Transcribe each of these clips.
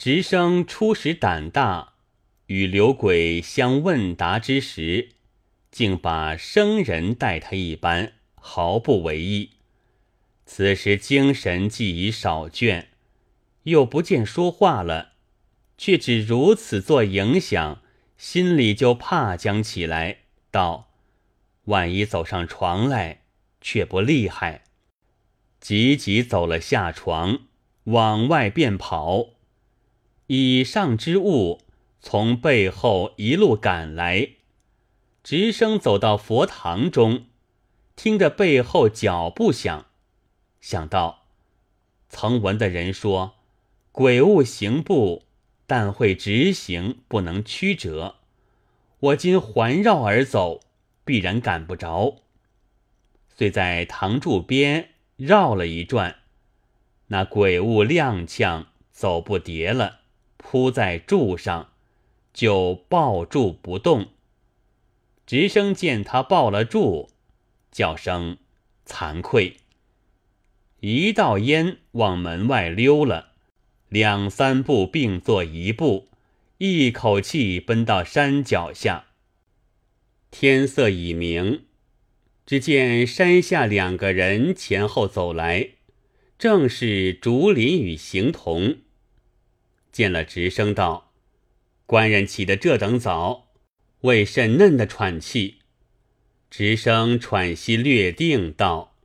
直生初时胆大，与刘鬼相问答之时，竟把生人待他一般，毫不为意。此时精神既已少倦，又不见说话了，却只如此做影响，心里就怕将起来，道：“万一走上床来，却不厉害。”急急走了下床，往外便跑。以上之物从背后一路赶来，直升走到佛堂中，听得背后脚步响，想到曾闻的人说，鬼物行步但会直行，不能曲折。我今环绕而走，必然赶不着。遂在堂柱边。绕了一转，那鬼物踉跄走不迭了，扑在柱上，就抱住不动。直升见他抱了住，叫声惭愧，一道烟往门外溜了，两三步并作一步，一口气奔到山脚下。天色已明。只见山下两个人前后走来，正是竹林与行童。见了直升道：“官人起得这等早，为甚嫩的喘气？”直升喘息略定道：“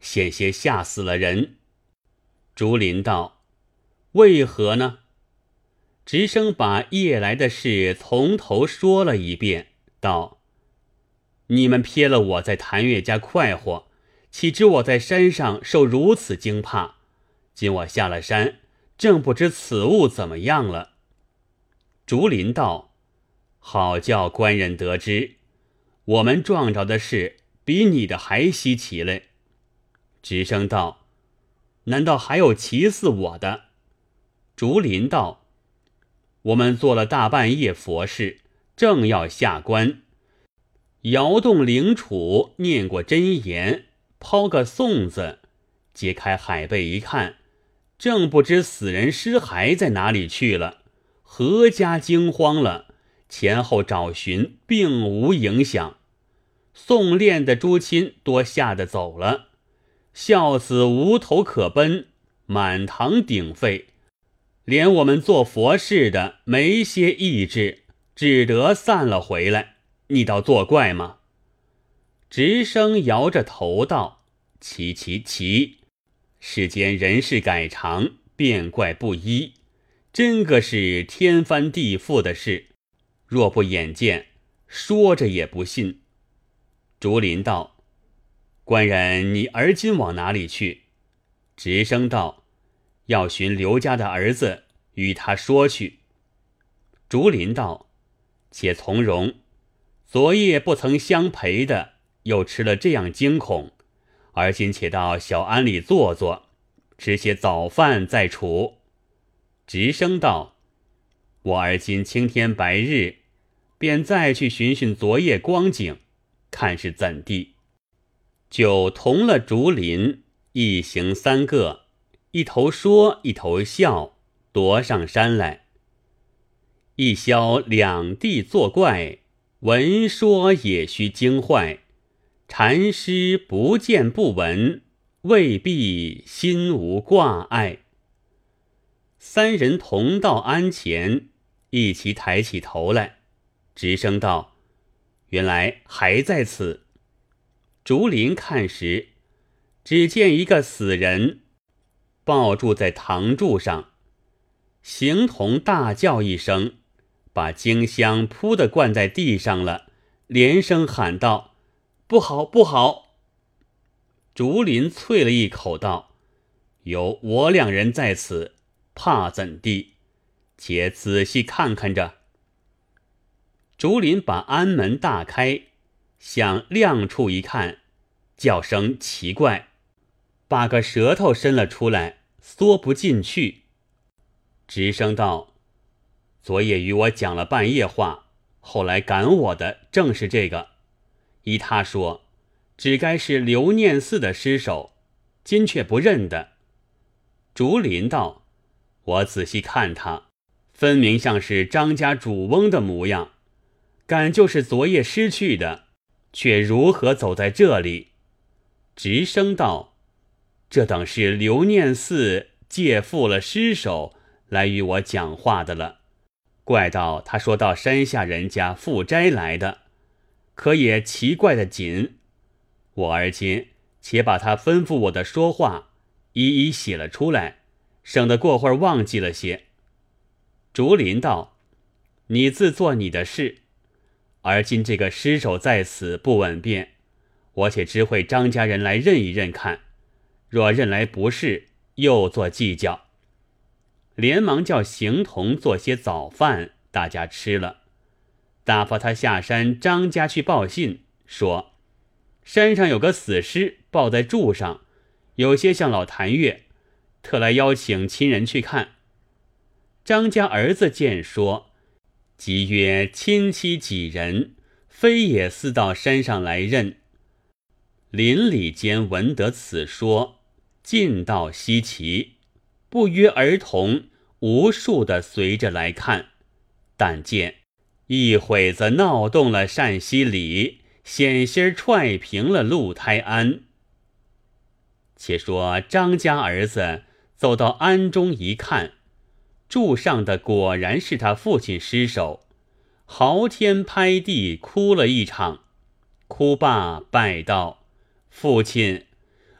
险些吓死了人。”竹林道：“为何呢？”直升把夜来的事从头说了一遍，道。你们瞥了我在谭月家快活，岂知我在山上受如此惊怕？今我下了山，正不知此物怎么样了。竹林道：“好叫官人得知，我们撞着的事比你的还稀奇嘞。”直声道：“难道还有奇似我的？”竹林道：“我们做了大半夜佛事，正要下关。”摇动灵杵，念过真言，抛个送子，揭开海贝一看，正不知死人尸骸在哪里去了，何家惊慌了，前后找寻，并无影响。送殓的诸亲多吓得走了，孝子无头可奔，满堂鼎沸，连我们做佛事的没些意志，只得散了回来。你倒作怪吗？直升摇着头道：“奇奇奇！世间人事改常，变怪不一，真个是天翻地覆的事。若不眼见，说着也不信。”竹林道：“官人，你而今往哪里去？”直声道：“要寻刘家的儿子，与他说去。”竹林道：“且从容。”昨夜不曾相陪的，又吃了这样惊恐，而今且到小庵里坐坐，吃些早饭再处。直声道：“我而今青天白日，便再去寻寻昨夜光景，看是怎地。”就同了竹林，一行三个，一头说一头笑，踱上山来。一宵两地作怪。闻说也须惊坏，禅师不见不闻，未必心无挂碍。三人同到庵前，一齐抬起头来，直声道：“原来还在此。”竹林看时，只见一个死人抱住在堂柱上，形同大叫一声。把金香扑的灌在地上了，连声喊道：“不好，不好！”竹林啐了一口道：“有我两人在此，怕怎地？且仔细看看着。”竹林把安门大开，向亮处一看，叫声奇怪，把个舌头伸了出来，缩不进去，直声道。昨夜与我讲了半夜话，后来赶我的正是这个。依他说，只该是刘念寺的尸首，今却不认得。竹林道：“我仔细看他，分明像是张家主翁的模样，敢就是昨夜失去的，却如何走在这里？直声道：“这等是留念寺借负了尸首来与我讲话的了。怪道他说到山下人家负斋来的，可也奇怪的紧。我而今且把他吩咐我的说话一一写了出来，省得过会儿忘记了些。”竹林道：“你自做你的事，而今这个尸首在此不稳便，我且知会张家人来认一认看，若认来不是，又做计较。”连忙叫邢童做些早饭，大家吃了，打发他下山张家去报信，说山上有个死尸抱在柱上，有些像老谭月，特来邀请亲人去看。张家儿子见说，即曰：“亲戚几人，非也似到山上来认。”邻里间闻得此说，尽道稀奇，不约而同，无数的随着来看。但见一会子闹动了单溪里，险些踹平了陆胎庵。且说张家儿子走到庵中一看。柱上的果然是他父亲尸首，嚎天拍地哭了一场，哭罢拜道：“父亲，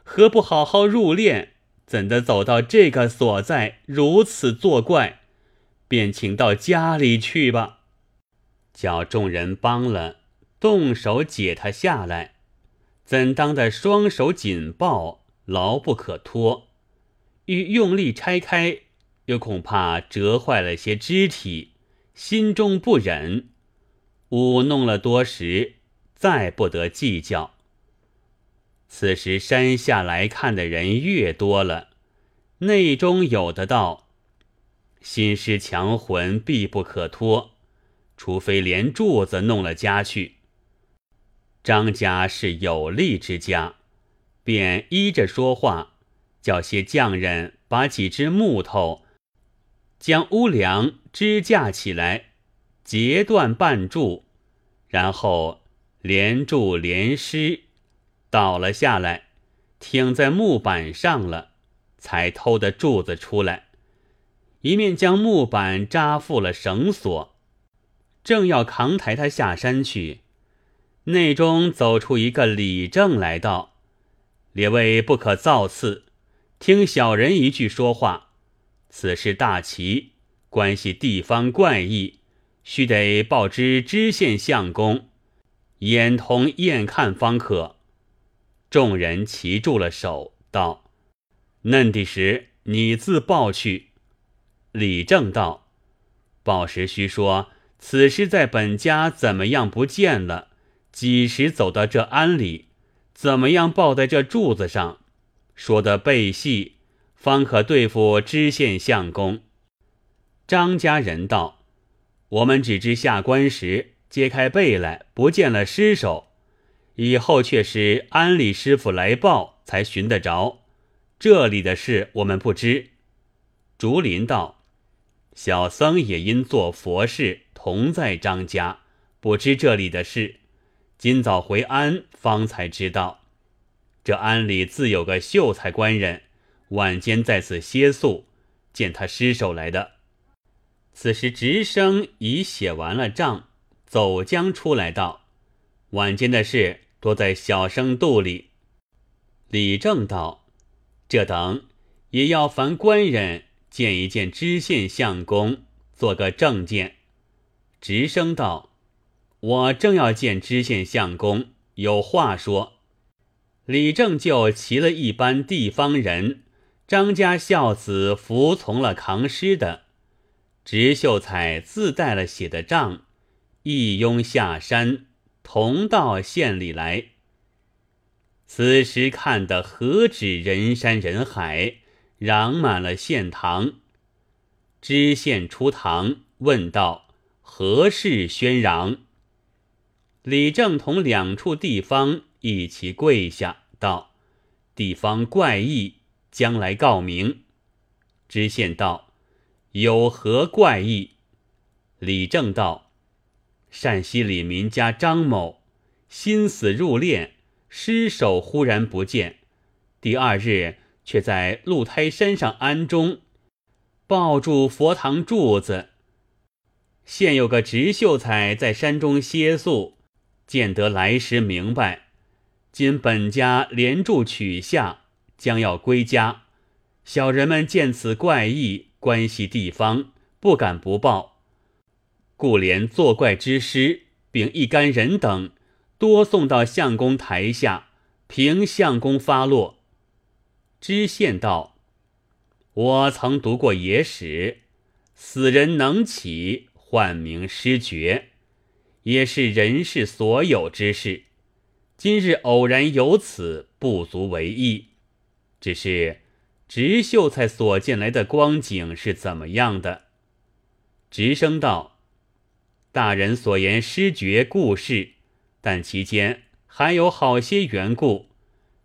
何不好好入殓？怎的走到这个所在如此作怪？便请到家里去吧。”叫众人帮了，动手解他下来，怎当的双手紧抱，牢不可脱，欲用力拆开。又恐怕折坏了些肢体，心中不忍，舞弄了多时，再不得计较。此时山下来看的人越多了，内中有的道：心师强魂必不可脱，除非连柱子弄了家去。张家是有力之家，便依着说话，叫些匠人把几只木头。将屋梁支架起来，截断半柱，然后连柱连尸倒了下来，挺在木板上了，才偷的柱子出来。一面将木板扎缚了绳索，正要扛抬他下山去，内中走出一个李正来道：“列位不可造次，听小人一句说话。”此事大奇，关系地方怪异，须得报知知县相公，眼同验看方可。众人齐住了手，道：“嫩的时，你自报去。”李正道：“报时须说，此时在本家怎么样不见了？几时走到这庵里？怎么样抱在这柱子上？说的背细。”方可对付知县相公。张家人道：“我们只知下官时揭开背来，不见了尸首，以后却是安里师傅来报，才寻得着。这里的事我们不知。”竹林道：“小僧也因做佛事，同在张家，不知这里的事。今早回安，方才知道，这庵里自有个秀才官人。”晚间在此歇宿，见他失手来的。此时直生已写完了账，走将出来道：“晚间的事多在小生肚里。”李正道：“这等也要烦官人见一见知县相公，做个证件。”直声道：“我正要见知县相公，有话说。”李正就齐了一班地方人。张家孝子服从了扛尸的，直秀才自带了写的账，一拥下山，同到县里来。此时看得何止人山人海，嚷满了县堂。知县出堂问道：“何事喧嚷？”李正同两处地方一起跪下道：“地方怪异。”将来告明，知县道：“有何怪异？李正道：陕西李民家张某心死入殓，尸首忽然不见，第二日却在鹿胎山上安终，抱住佛堂柱子。现有个直秀才在山中歇宿，见得来时明白，今本家连住取下，将要归家。小人们见此怪异，关系地方，不敢不报，故连作怪之师，并一干人等，多送到相公台下，凭相公发落。知县道：“我曾读过野史，死人能起，唤名失绝，也是人世所有之事。今日偶然有此，不足为意，只是。”直秀才所见来的光景是怎么样的？直生道：“大人所言失绝故事，但其间还有好些缘故。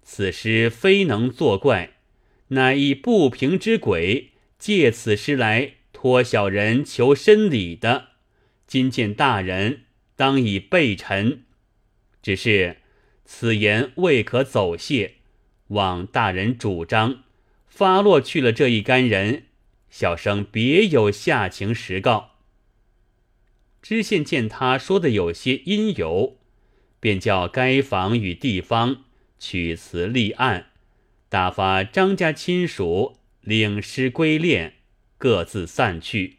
此诗非能作怪，乃以不平之鬼借此诗来托小人求深理的。今见大人，当以备陈。只是此言未可走泄，望大人主张。”发落去了这一干人，小生别有下情实告。知县见他说的有些因由，便叫该房与地方取词立案，打发张家亲属领尸归殓，各自散去，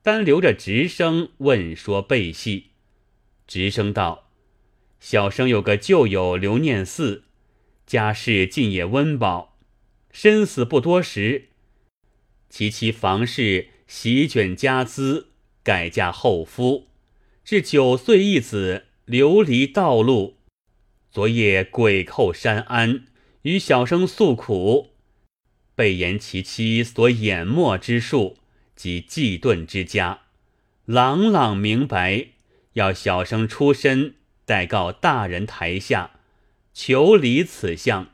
单留着直生问说背戏。直生道：“小生有个旧友刘念四，家世近也温饱。”身死不多时，其妻房事席卷家资，改嫁后夫，至九岁一子流离道路。昨夜鬼寇山安，与小生诉苦，被言其妻所掩没之术及忌遁之家，朗朗明白，要小生出身，代告大人台下，求离此相。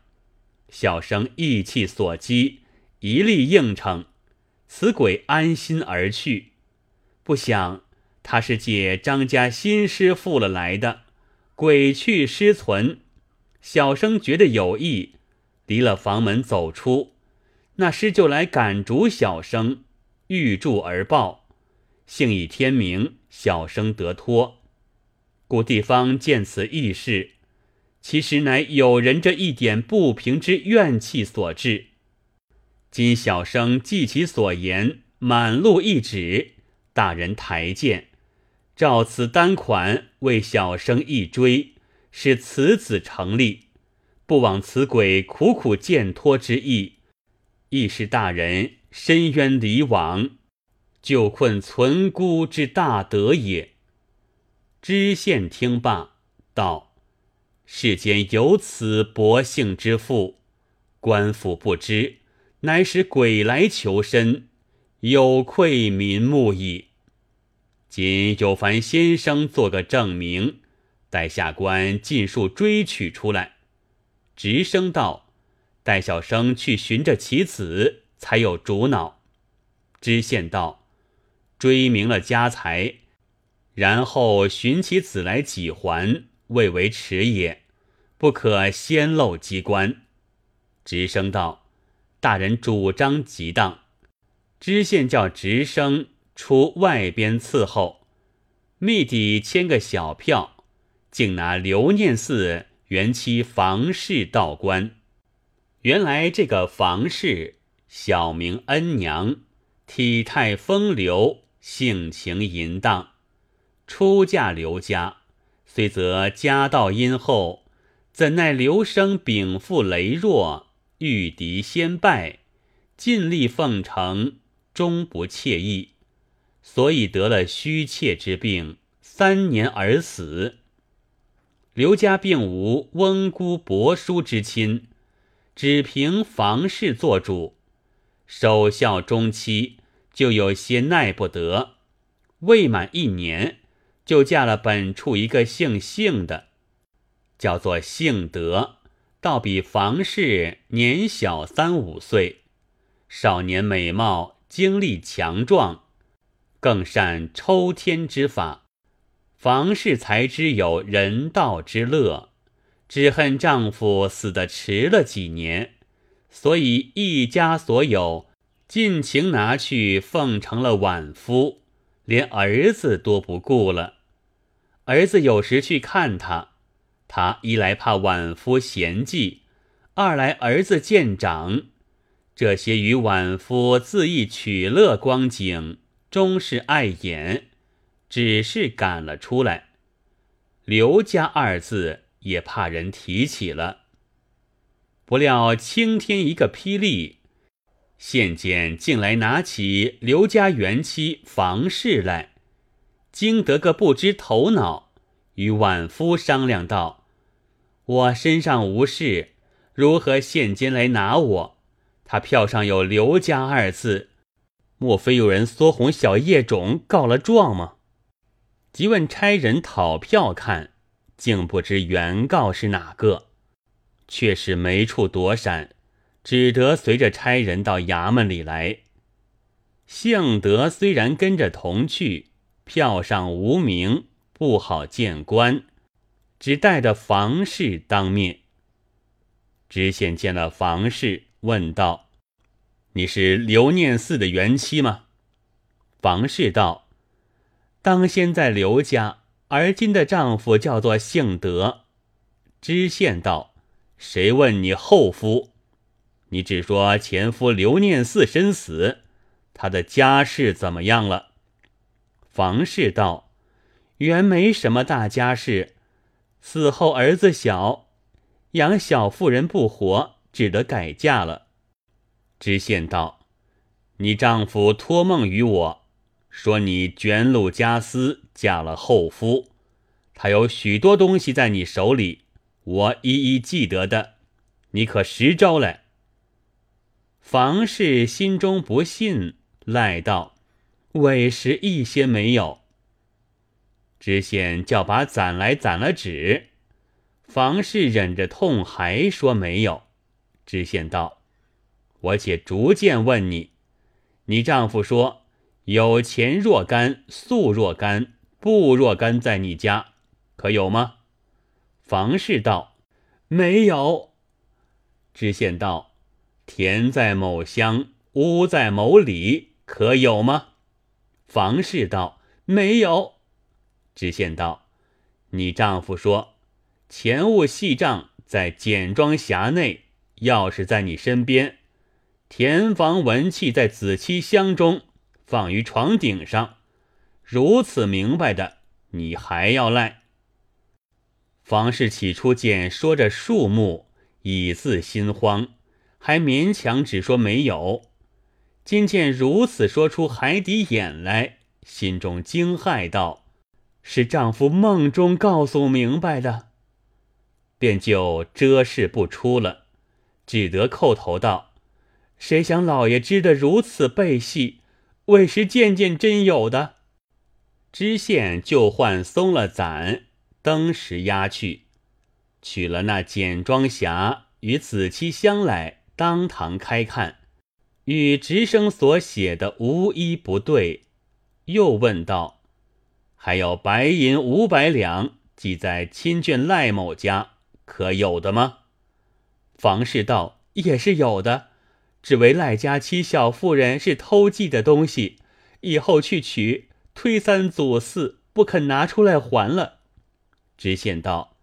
小生意气所激，一力应承。此鬼安心而去，不想他是借张家新师附了来的，鬼去诗存。小生觉得有意，离了房门走出，那诗就来赶逐小生，欲助而报。幸以天明，小生得脱。故地方见此异事。其实乃有人这一点不平之怨气所致。今小生记其所言，满路一指，大人抬见，照此单款为小生一追，使此子成立，不枉此鬼苦苦见托之意，亦是大人深渊离往，救困存孤之大德也。知县听罢，道。世间有此薄幸之妇，官府不知，乃使鬼来求身，有愧民目矣。今有凡先生做个证明，待下官尽数追取出来。直升道：“待小生去寻着其子，才有主脑。”知县道：“追明了家财，然后寻其子来几还。”未为迟也，不可先漏机关。直升道：“大人主张极当。”知县叫直升出外边伺候，密底签个小票，竟拿留念寺原妻房氏道官。原来这个房氏小名恩娘，体态风流，性情淫荡，出嫁刘家。虽则家道殷厚，怎奈刘生禀赋羸弱，遇敌先败，尽力奉承，终不惬意，所以得了虚怯之病，三年而死。刘家并无翁姑伯叔之亲，只凭房氏做主，守孝中期就有些耐不得，未满一年。就嫁了本处一个姓姓的，叫做姓德，倒比房氏年小三五岁，少年美貌，精力强壮，更善抽天之法。房氏才知有人道之乐，只恨丈夫死得迟了几年，所以一家所有尽情拿去奉成了晚夫，连儿子都不顾了。儿子有时去看他，他一来怕晚夫嫌忌，二来儿子见长，这些与晚夫自意取乐光景，终是碍眼。只是赶了出来，刘家二字也怕人提起了。不料青天一个霹雳，县监竟来拿起刘家元妻房氏来，惊得个不知头脑，与晚夫商量道：“我身上无事，如何县监来拿我？他票上有刘家二字，莫非有人缩红小叶种告了状吗？”即问差人讨票看，竟不知原告是哪个，却是没处躲闪，只得随着差人到衙门里来。幸德虽然跟着同去，票上无名，不好见官，只带着房氏当面。知县见了房氏，问道：“你是刘念寺的原妻吗？”房氏道。当先在刘家，而今的丈夫叫做幸德。知县道：“谁问你后夫？你只说前夫刘念四身死，他的家事怎么样了？”房氏道：“原没什么大家事，死后儿子小，养小妇人不活，只得改嫁了。”知县道：“你丈夫托梦于我。”说你卷禄家私嫁了后夫，他有许多东西在你手里，我一一记得的，你可实招来。房氏心中不信，赖道：“委实一些没有。”知县叫把攒来攒了纸，房氏忍着痛还说没有。知县道：“我且逐渐问你，你丈夫说。”有钱若干，素若干，布若干，在你家可有吗？房氏道：“没有。”知县道：“田在某乡，屋在某里，可有吗？”房氏道：“没有。”知县道：“你丈夫说，钱物细账在简庄匣内，钥匙在你身边，田房文器在子期箱中。”放于床顶上，如此明白的，你还要赖？房氏起初见说着数目，已自心慌，还勉强只说没有。今见如此说出海底眼来，心中惊骇道：“是丈夫梦中告诉明白的。”便就遮饰不出了，只得叩头道：“谁想老爷知的如此背细？”为时件件真有的，知县就唤松了攒，登时押去，取了那简装匣与子期相来，当堂开看，与直升所写的无一不对。又问道：“还有白银五百两，寄在亲眷赖某家，可有的吗？”房氏道：“也是有的。”只为赖家妻小妇人是偷寄的东西，以后去取，推三阻四，不肯拿出来还了。知县道：“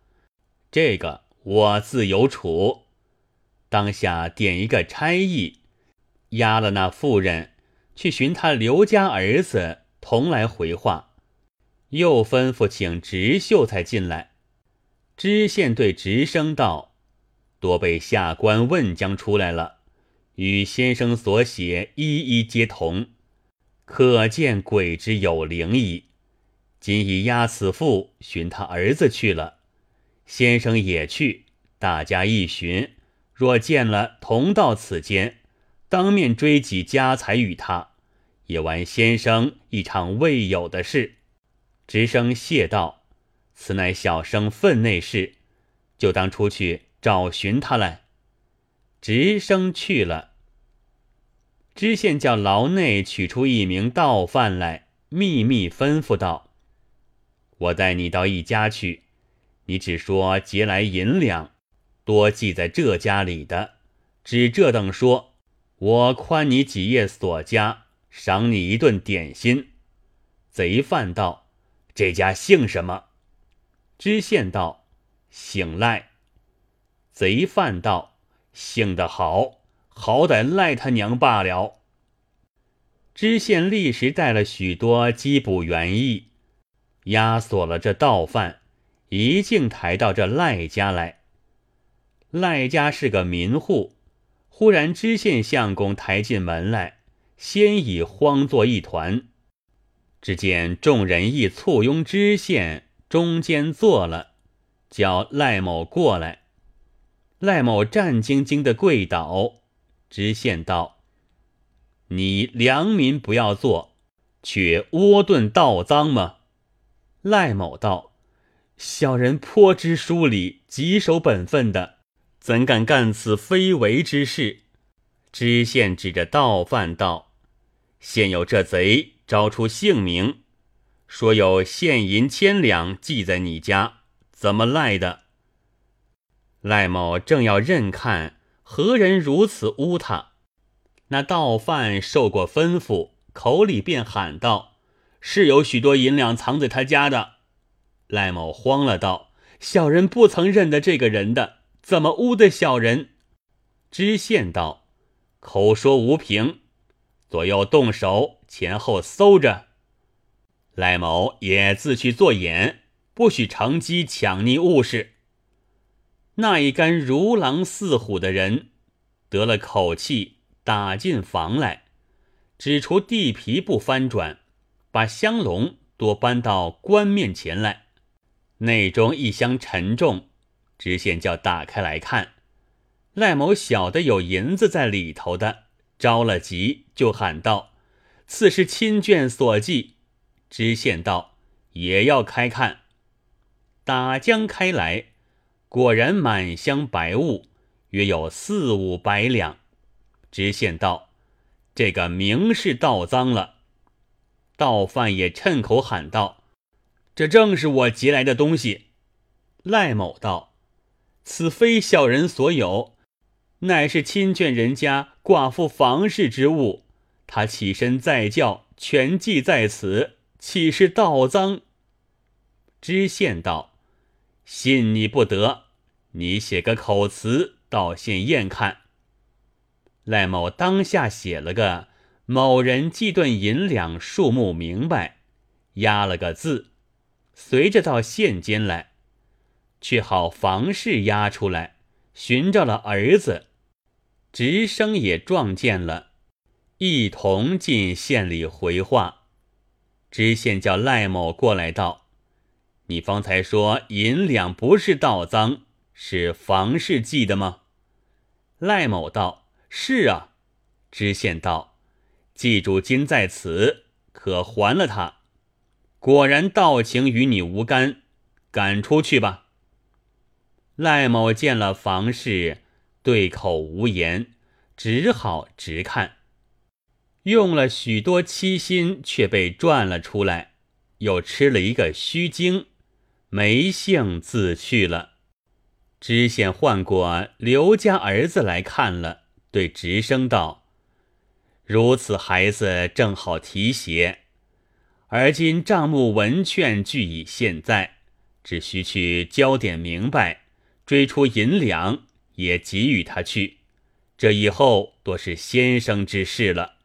这个我自有处。”当下点一个差役，押了那妇人去寻他刘家儿子同来回话，又吩咐请直秀才进来。知县对直生道：“多被下官问将出来了。”与先生所写一一皆同，可见鬼之有灵矣。今已押此妇寻他儿子去了，先生也去，大家一寻，若见了同到此间，当面追及家财与他，也完先生一场未有的事。直生谢道：“此乃小生分内事，就当出去找寻他来。”直升去了。知县叫牢内取出一名盗犯来，秘密吩咐道：“我带你到一家去，你只说劫来银两，多记在这家里的，只这等说，我宽你几夜所家，赏你一顿点心。”贼犯道：“这家姓什么？”知县道：“姓赖。”贼犯道：“姓得好，好歹赖他娘罢了。”知县立时带了许多缉捕员役，押锁了这盗犯，一径抬到这赖家来。赖家是个民户，忽然知县相公抬进门来，先已慌作一团。只见众人亦簇拥知县，中间坐了，叫赖某过来。赖某战兢兢的跪倒，知县道：“你良民不要做，却窝顿盗赃吗？”赖某道：“小人颇知书礼，极守本分的，怎敢干此非为之事？”知县指着盗犯道：“现有这贼招出姓名，说有现银千两寄在你家，怎么赖的？”赖某正要认看何人如此污他，那盗犯受过吩咐，口里便喊道：“是有许多银两藏在他家的。”赖某慌了，道：“小人不曾认得这个人的，怎么污的小人？”知县道：“口说无凭，左右动手，前后搜着。”赖某也自去做眼，不许乘机抢逆物事。那一干如狼似虎的人得了口气，打进房来，只除地皮不翻转，把香笼多搬到棺面前来。内中一箱沉重，知县叫打开来看，赖某晓得有银子在里头的，着了急，就喊道：“此是亲眷所寄。”知县道：“也要开看。”打将开来。果然满箱白物，约有四五百两。知县道：“这个明是盗赃了。”盗犯也趁口喊道：“这正是我劫来的东西。”赖某道：“此非小人所有，乃是亲眷人家寡妇房事之物。他起身再叫，全记在此，岂是盗赃？”知县道。信你不得，你写个口词到县验看。赖某当下写了个“某人寄顿银两数目明白”，压了个字，随着到县监来，却好房事押出来，寻着了儿子，直升也撞见了，一同进县里回话。知县叫赖某过来道。你方才说银两不是盗赃，是房氏寄的吗？赖某道：“是啊。”知县道：“记住今在此，可还了他。果然盗情与你无干，赶出去吧。”赖某见了房氏，对口无言，只好直看。用了许多七心，却被赚了出来，又吃了一个虚惊。没性自去了。知县唤过刘家儿子来看了，对直生道：“如此孩子正好提携，而今账目文券俱已现在，只需去交点明白，追出银两也给予他去。这以后多是先生之事了。”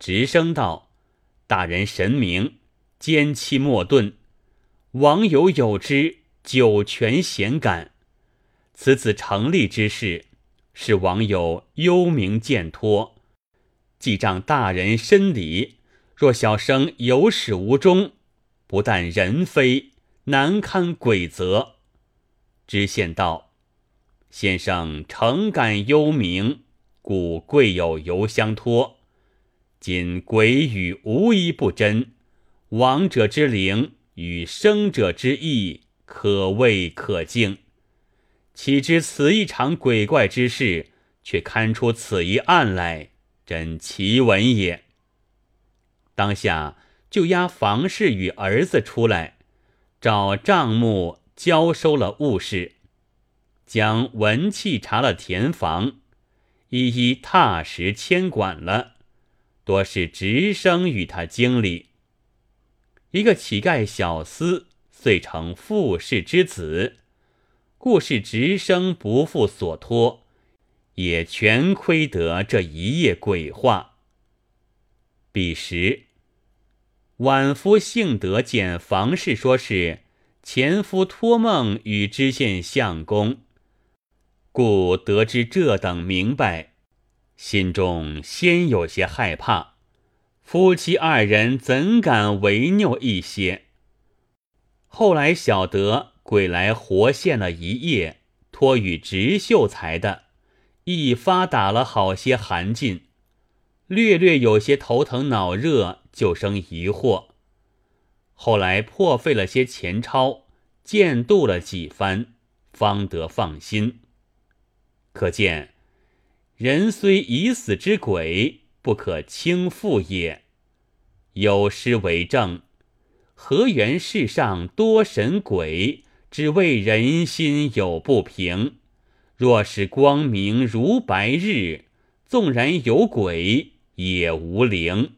直生道：“大人神明，奸妻莫遁。”王友有之，九泉咸感。此子成立之事，是王友幽冥见托。记账大人深理，若小生有始无终，不但人非，难堪鬼责。知县道：“先生诚感幽冥，故贵有邮相托。今鬼语无一不真，亡者之灵。”与生者之意，可畏可敬。岂知此一场鬼怪之事，却堪出此一案来，真奇闻也。当下就押房氏与儿子出来，找账目交收了物事，将文契查了田房，一一踏实牵管了。多是直升与他经理。一个乞丐小厮，遂成富士之子，故是直生不负所托，也全亏得这一夜鬼话。彼时。晚夫幸得见房氏，说是前夫托梦与知县相公，故得知这等明白，心中先有些害怕。夫妻二人怎敢违拗一些？后来晓得鬼来活现了一夜，托与直秀才的，一发打了好些寒劲，略略有些头疼脑热。就生疑惑，后来破费了些钱钞，见度了几番，方得放心。可见人虽已死之鬼，不可轻负也。有诗为证：“何缘世上多神鬼，只为人心有不平。若是光明如白日，纵然有鬼也无灵。”